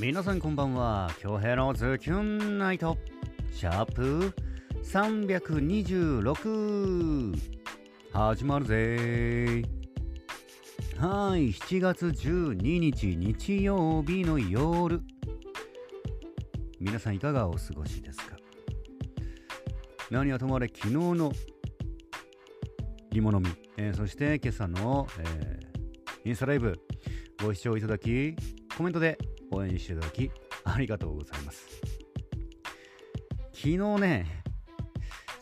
皆さんこんばんは。京平のズキュンナイト。シャープ326始まるぜ。はい7月12日日曜日の夜。皆さんいかがお過ごしですか？何はともあれ昨日の芋のみ、えー、そして今朝の、えー、インスタライブ。ご視聴いただきコメントで応援していただきありがとうございます。昨日ね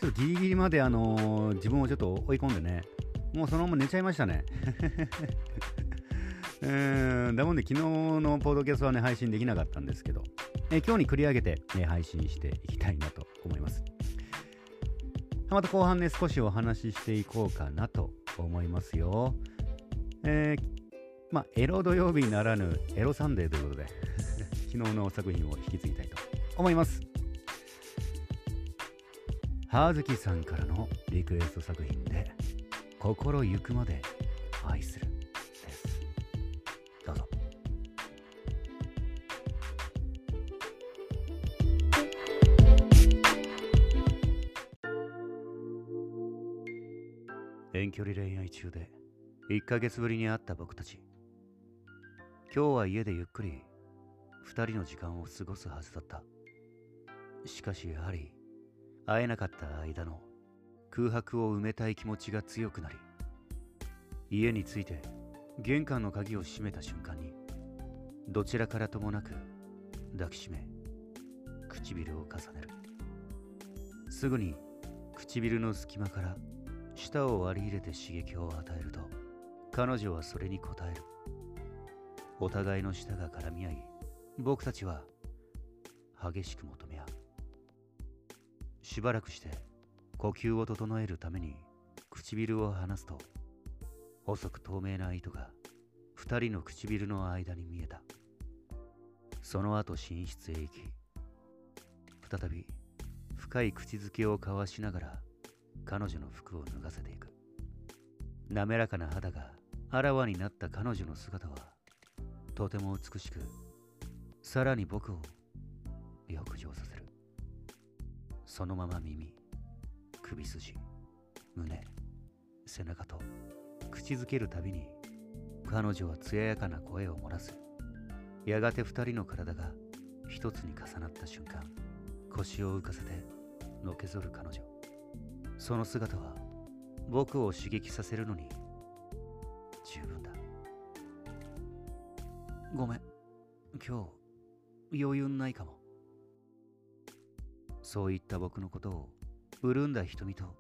ちょっとギリギリまであのー、自分をちょっと追い込んでねもうそのまま寝ちゃいましたね。うんだもんで昨日のポードキャストはね配信できなかったんですけど、え今日に繰り上げて、ね、配信していきたいなと思います。また後半ね少しお話ししていこうかなと思いますよ。えー、まあ、エロ土曜日ならぬエロサンデーということで 昨日の作品を引き継ぎたいと思います。葉月さんからのリクエスト作品で「心ゆくまで愛する」です。どうぞ。遠距離恋愛中で1ヶ月ぶりに会った僕たち。今日は家でゆっくり二人の時間を過ごすはずだった。しかしやはり会えなかった間の空白を埋めたい気持ちが強くなり家に着いて玄関の鍵を閉めた瞬間にどちらからともなく抱きしめ唇を重ねる。すぐに唇の隙間から舌を割り入れて刺激を与えると彼女はそれに応える。お互いの舌が絡み合い僕たちは激しく求め合う。しばらくして呼吸を整えるために唇を離すと細く透明な糸が二人の唇の間に見えた。その後寝室へ行き再び深い口づけを交わしながら彼女の服を脱がせていく。滑らかな肌があらわになった彼女の姿はとても美しくさらに僕を浴場させる。そのまま耳首筋胸背中と口づけるたびに彼女は艶やかな声を漏らす。やがて二人の体が一つに重なった瞬間腰を浮かせてのけぞる彼女。その姿は僕を刺激させるのに今日、余裕ないかも。そういった僕のことを、潤んだ瞳と、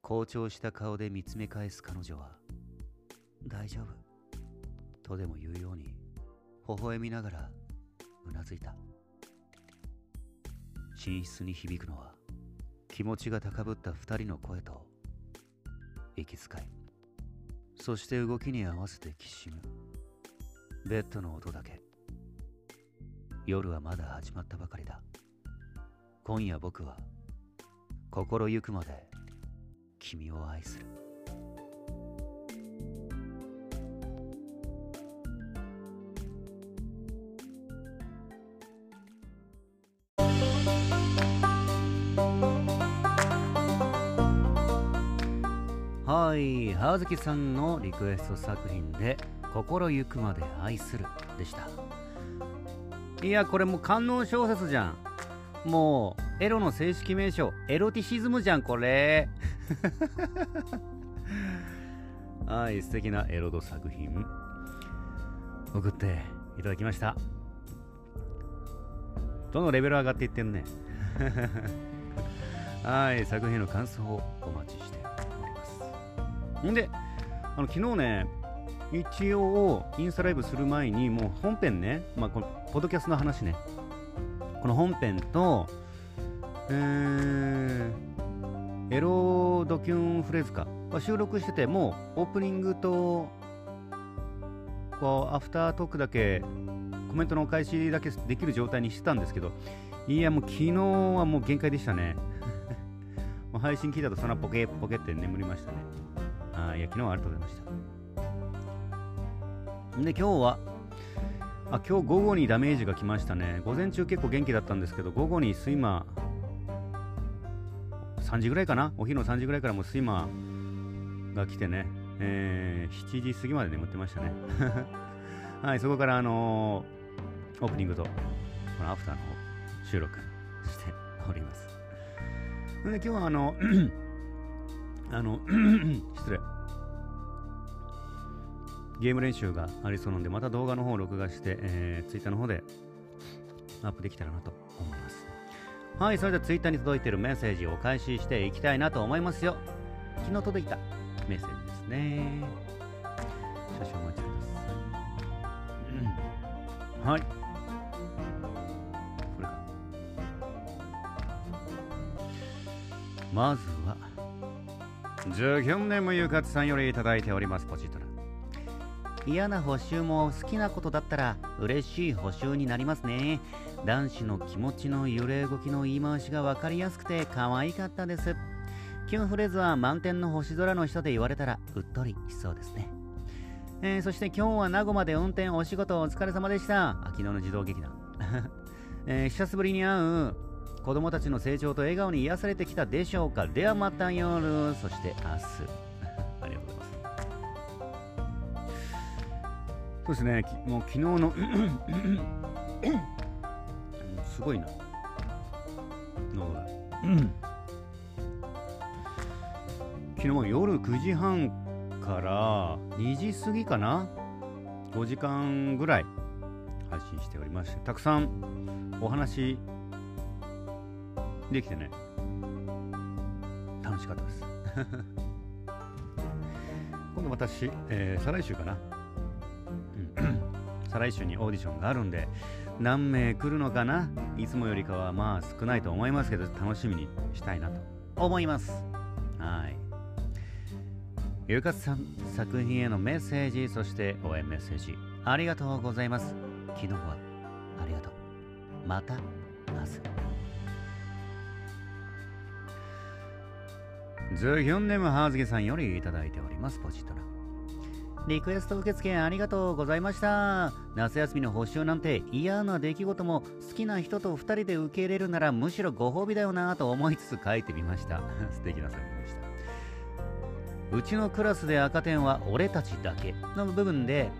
好調した顔で見つめ返す彼女は、大丈夫。とでも言うように、微笑みながら、うなずいた。寝室に響くのは、気持ちが高ぶった二人の声と、息遣い。そして動きに合わせてきしむ。ベッドの音だけ夜はまだ始まったばかりだ。今夜僕は心ゆくまで君を愛する。はい、葉月さんのリクエスト作品で心ゆくまで愛するでした。いやこれもう観音小説じゃん。もうエロの正式名称。エロティシズムじゃんこれ。はい素敵なエロド作品。送っていただきました。どのレベル上がっていってんね はい作品の感想をお待ちしております。んであの昨日ね一応インスタライブする前にもう本編ね、まあ、このポッドキャストの話ね。この本編と、えー、エロドキュンフレーズか。収録しててもうオープニングとこうアフタートークだけコメントのお返しだけできる状態にしてたんですけどいやもう昨日はもう限界でしたね。もう配信聞いたとそんなポケポケって眠りましたね。あいや昨日はありがとうございました。で、今日は、あ今日午後にダメージが来ましたね。午前中結構元気だったんですけど午後に睡魔3時ぐらいかな？お昼の3時ぐらいからもう睡魔が来てね、えー、7時過ぎまで眠ってましたね。はいそこからあのー、オープニングとこのアフターの収録しております。で今日はあの あの 失礼。ゲーム練習がありそうなので、また動画の方を録画して、えー、Twitter の方でアップできたらなと思います。はい、それでは Twitter に届いているメッセージをお返していきたいなと思いますよ。昨日届いたメッセージですね。少々お待ちください。うん、はい。これか。まずは、ジュギョンネムユカツさんよりいただいております、ポチッとな。嫌な補習も好きなことだったら嬉しい補習になりますね。男子の気持ちの揺れ動きの言い回しが分かりやすくて可愛かったです。キュンフレーズは満天の星空の人で言われたらうっとりしそうですね。えー、そして今日は名古屋で運転お仕事お疲れ様でした。昨日の自動劇団、えー、久しぶりに会う子供たちの成長と笑顔に癒されてきたでしょうか。ではまた夜。そして明日。そうですね、もう昨日の すごいな。の昨日も夜9時半から2時過ぎかな。5時間ぐらい配信しておりましてたくさんお話できてね。楽しかったです。今度私、えー、再来週かな再来週にオーディションがあるんで何名来るのかな？いつもよりかはまあ少ないと思いますけど楽しみにしたいなと思います。はい。ゆかさん作品へのメッセージそして応援メッセージありがとうございます。昨日はありがとう。また明日。ズヒョンネムハーズゲさんよりいただいておりますポジトラ。リクエスト受付ありがとうございました。夏休みの補習なんて嫌な出来事も好きな人と2人で受け入れるならむしろご褒美だよなと思いつつ書いてみました。素敵な作品でした。うちのクラスで赤点は俺たちだけの部分で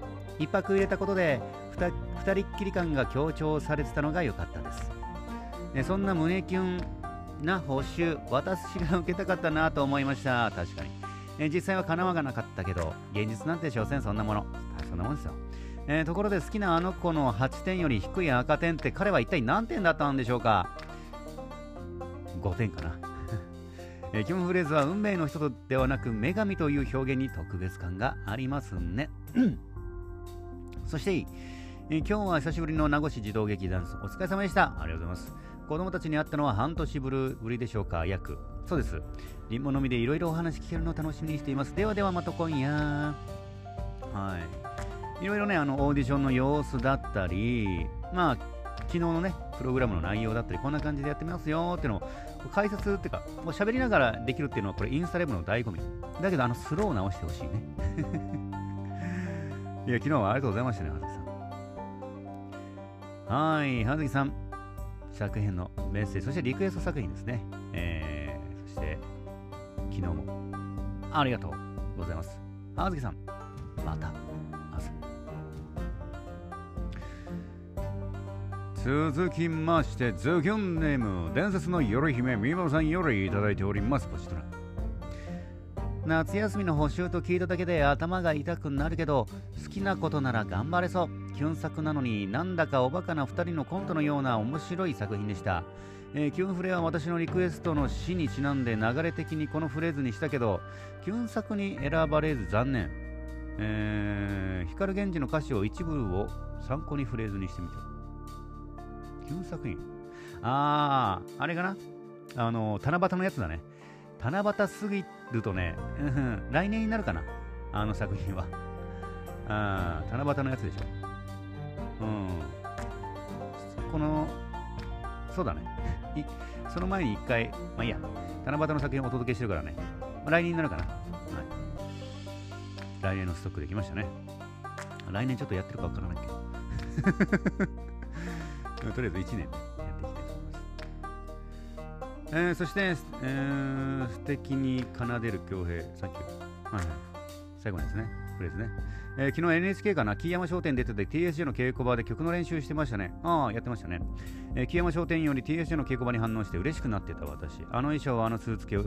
一泊入れたことで 2, 人っきり感が強調されてたのが良かったです。そんな胸キュンな補習、私が受けたかったなと思いました。確かに。えー、実際は叶わなかったけど、現実なんて所詮そんなもの。そんなもんですよ。えー、ところで好きなあの子の8点より低い赤点って彼は一体何点だったんでしょうか ?5 点かな。えー、キムフレーズは運命の人とではなく女神という表現に特別感がありますね。そして、えー、今日は久しぶりの名護市児童劇団お疲れ様でした。ありがとうございます。子供たちに会ったのは半年ぶりでしょうか約。そうです。リンゴのみでいろいろお話聞けるのを楽しみにしています。ではではまた今夜。はい。いろいろね、あの、オーディションの様子だったり、まあ、昨日のね、プログラムの内容だったり、こんな感じでやってみますよっていうのを解説っていうか、もう喋りながらできるっていうのは、これインスタレブの醍醐味。だけど、あの、スロー直してほしいね。いや、昨日はありがとうございましたね、はずきさん。はい、はずきさん。作品のメッセージ、そしてリクエスト作品ですね。えー、して、昨日もありがとうございます。あずきさん、また明日。続きまして、ズキョンネーム、伝説の夜姫、みまさんよりいただいております。ポチトラ。夏休みの補習と聞いただけで頭が痛くなるけど、好きなことなら頑張れそう。キュン作なのになんだかおバカな2人のコントのような面白い作品でした。えー、キュンフレは私のリクエストの詩にちなんで流れ的にこのフレーズにしたけど、キュン作に選ばれず残念。えー、光源氏の歌詞を一部を参考にフレーズにしてみて。キュン作品あー、あれかな？あの、七夕のやつだね。七夕すぎるとね、来年になるかな？あの作品は。あ七夕のやつでしょ。うん。この、そうだね。その前に一回、まあいいや、七夕の作品をお届けしてるからね、まあ、来年になるかな。はい。来年のストックできましたね。来年ちょっとやってるかわからないけど。とりあえず1年、やっていきたいと思います。えー、そして、えー、素敵に奏でる恭平、サンキュー。はい、最後のですね、これですね。えー、昨日 NHK かな、木山商店出てて TSJ の稽古場で曲の練習してましたね。ああ、やってましたね。えー、木山商店より TSJ の稽古場に反応して嬉しくなってた私。あの衣装はあのスーツケ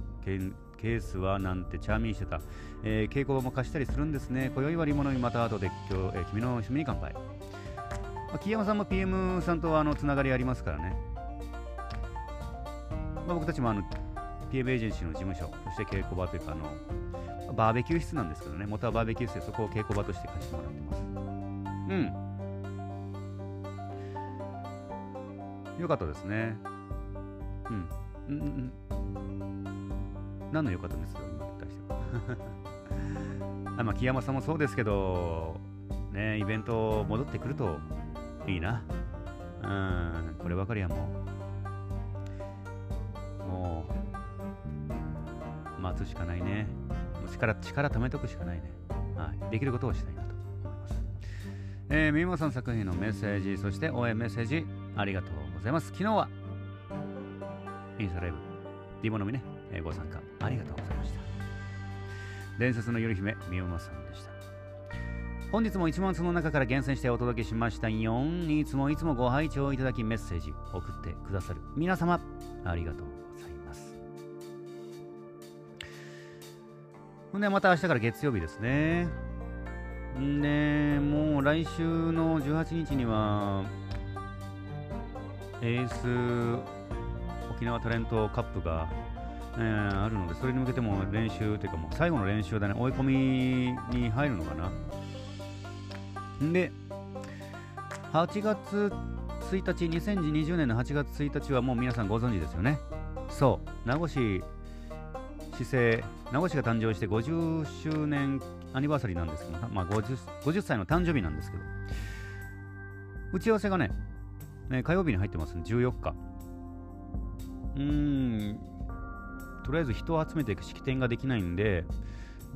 ケースはなんてチャーミーしてた。えー、稽古場も貸したりするんですね。今宵はリモノにまた後で今日、えー、君の趣味に乾杯。まあ、木山さんも PM さんとあのつながりありますからね。まあ、僕たちもあの PM エージェンシーの事務所、そして稽古場というかあの、バーベキュー室なんですけどね、元はバーベキュー室でそこを稽古場として貸してもらってます。うん。よかったですね。うん。うん、うん。何のよかったんですよ、今に対しては。あまあ、木山さんもそうですけど、ね、イベント戻ってくるといいな。うん、こればかりはもう、もう、待つしかないね。力、力貯めとくしかないね。はい。できることをしたいなと思います。えー、みもさん作品のメッセージ、そして応援メッセージ、ありがとうございます。昨日は、インスタライブ、リモのみね、えー、ご参加ありがとうございました。伝説の夜姫、みおまさんでした。本日も1万通の中から厳選してお届けしました4いつもいつもご拝聴いただきメッセージ送ってくださる皆様ありがとうほんでまた明日から月曜日ですねんでもう来週の18日にはエース沖縄タレントカップがえー、あるので、それに向けても練習というか、もう最後の練習だね、追い込みに入るのかな。んで、8月1日、2020年の8月1日はもう皆さんご存知ですよね。そう、名護市市政、名護市が誕生して50周年アニバーサリーなんですけど、まあ50、50, 歳の誕生日なんですけど、打ち合わせがね、ね火曜日に入ってますね、14日。うん、とりあえず人を集めていく式典ができないんで、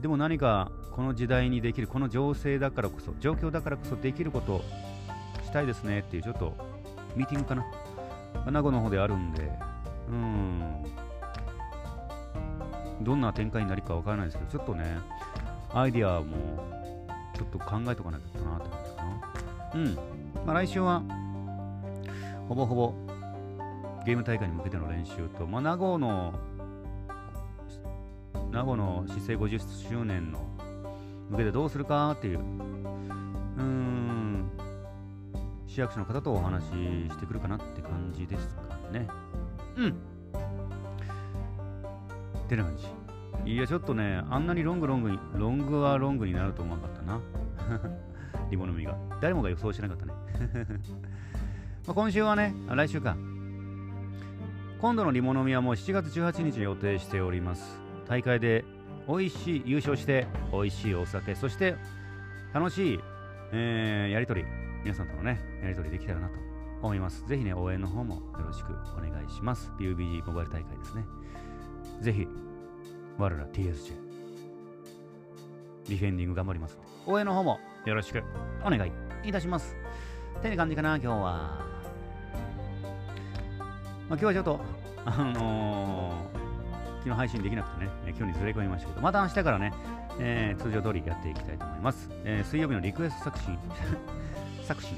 でも何かこの時代にできる、この情勢だからこそ、状況だからこそできることをしたいですねっていうちょっとミーティングかな。名護の方であるんで、うん。どんな展開になるかわからないですけど、ちょっとね、アイディアもちょっと考えとかなきゃなって感じかな。うん。まあ来週は、ほぼほぼゲーム大会に向けての練習と、まあ、名護の名護の市政50周年の向けてどうするかっていう、うーん、市役所の方とお話ししてくるかなって感じですかね。うん。ってな感じ。いや、ちょっとね、あんなにロングロングに、ロングはロングになると思わなかったな。リボの実が。誰もが予想してなかったね。ま今週はね、来週か。今度のリモノミはもう7月18日に予定しております。大会で美味しい優勝して美味しいお酒そして楽しい、えー、やり取り皆さんとのねやり取りできたらなと思いますぜひね応援の方もよろしくお願いします PUBG モバイル大会ですねぜひ我ら TSJ ディフェンディング頑張ります応援の方もよろしくお願いいたしますってな感じかな今日は、まあ、今日はちょっとあのー昨日配信できなくてね、え今日にずれ込みましたけど、また明日からね、えー、通常通りやっていきたいと思います。えー、水曜日のリクエスト作品、作品、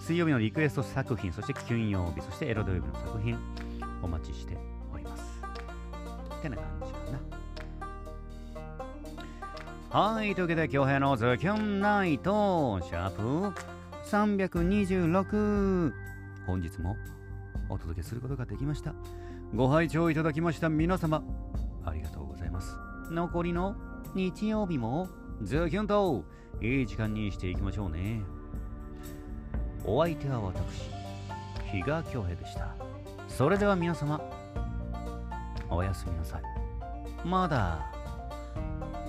水曜日のリクエスト作品、そして金曜日、そしてエロ土曜日の作品、お待ちして。てな感じかな。はい、というわけで、今日のズキュンナイト、シャープ326、本日もお届けすることができました。ご拝聴いただきました皆様、ありがとうございます。残りの日曜日もズキュンといい時間にしていきましょうね。お相手は私、比嘉恭平でした。それでは皆様、おやすみなさい。まだ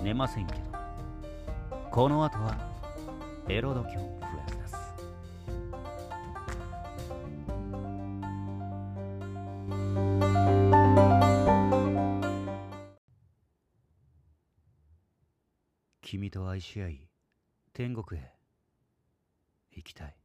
寝ませんけど、この後はエロドキョンフレスです。君と愛し合い天国へ行きたい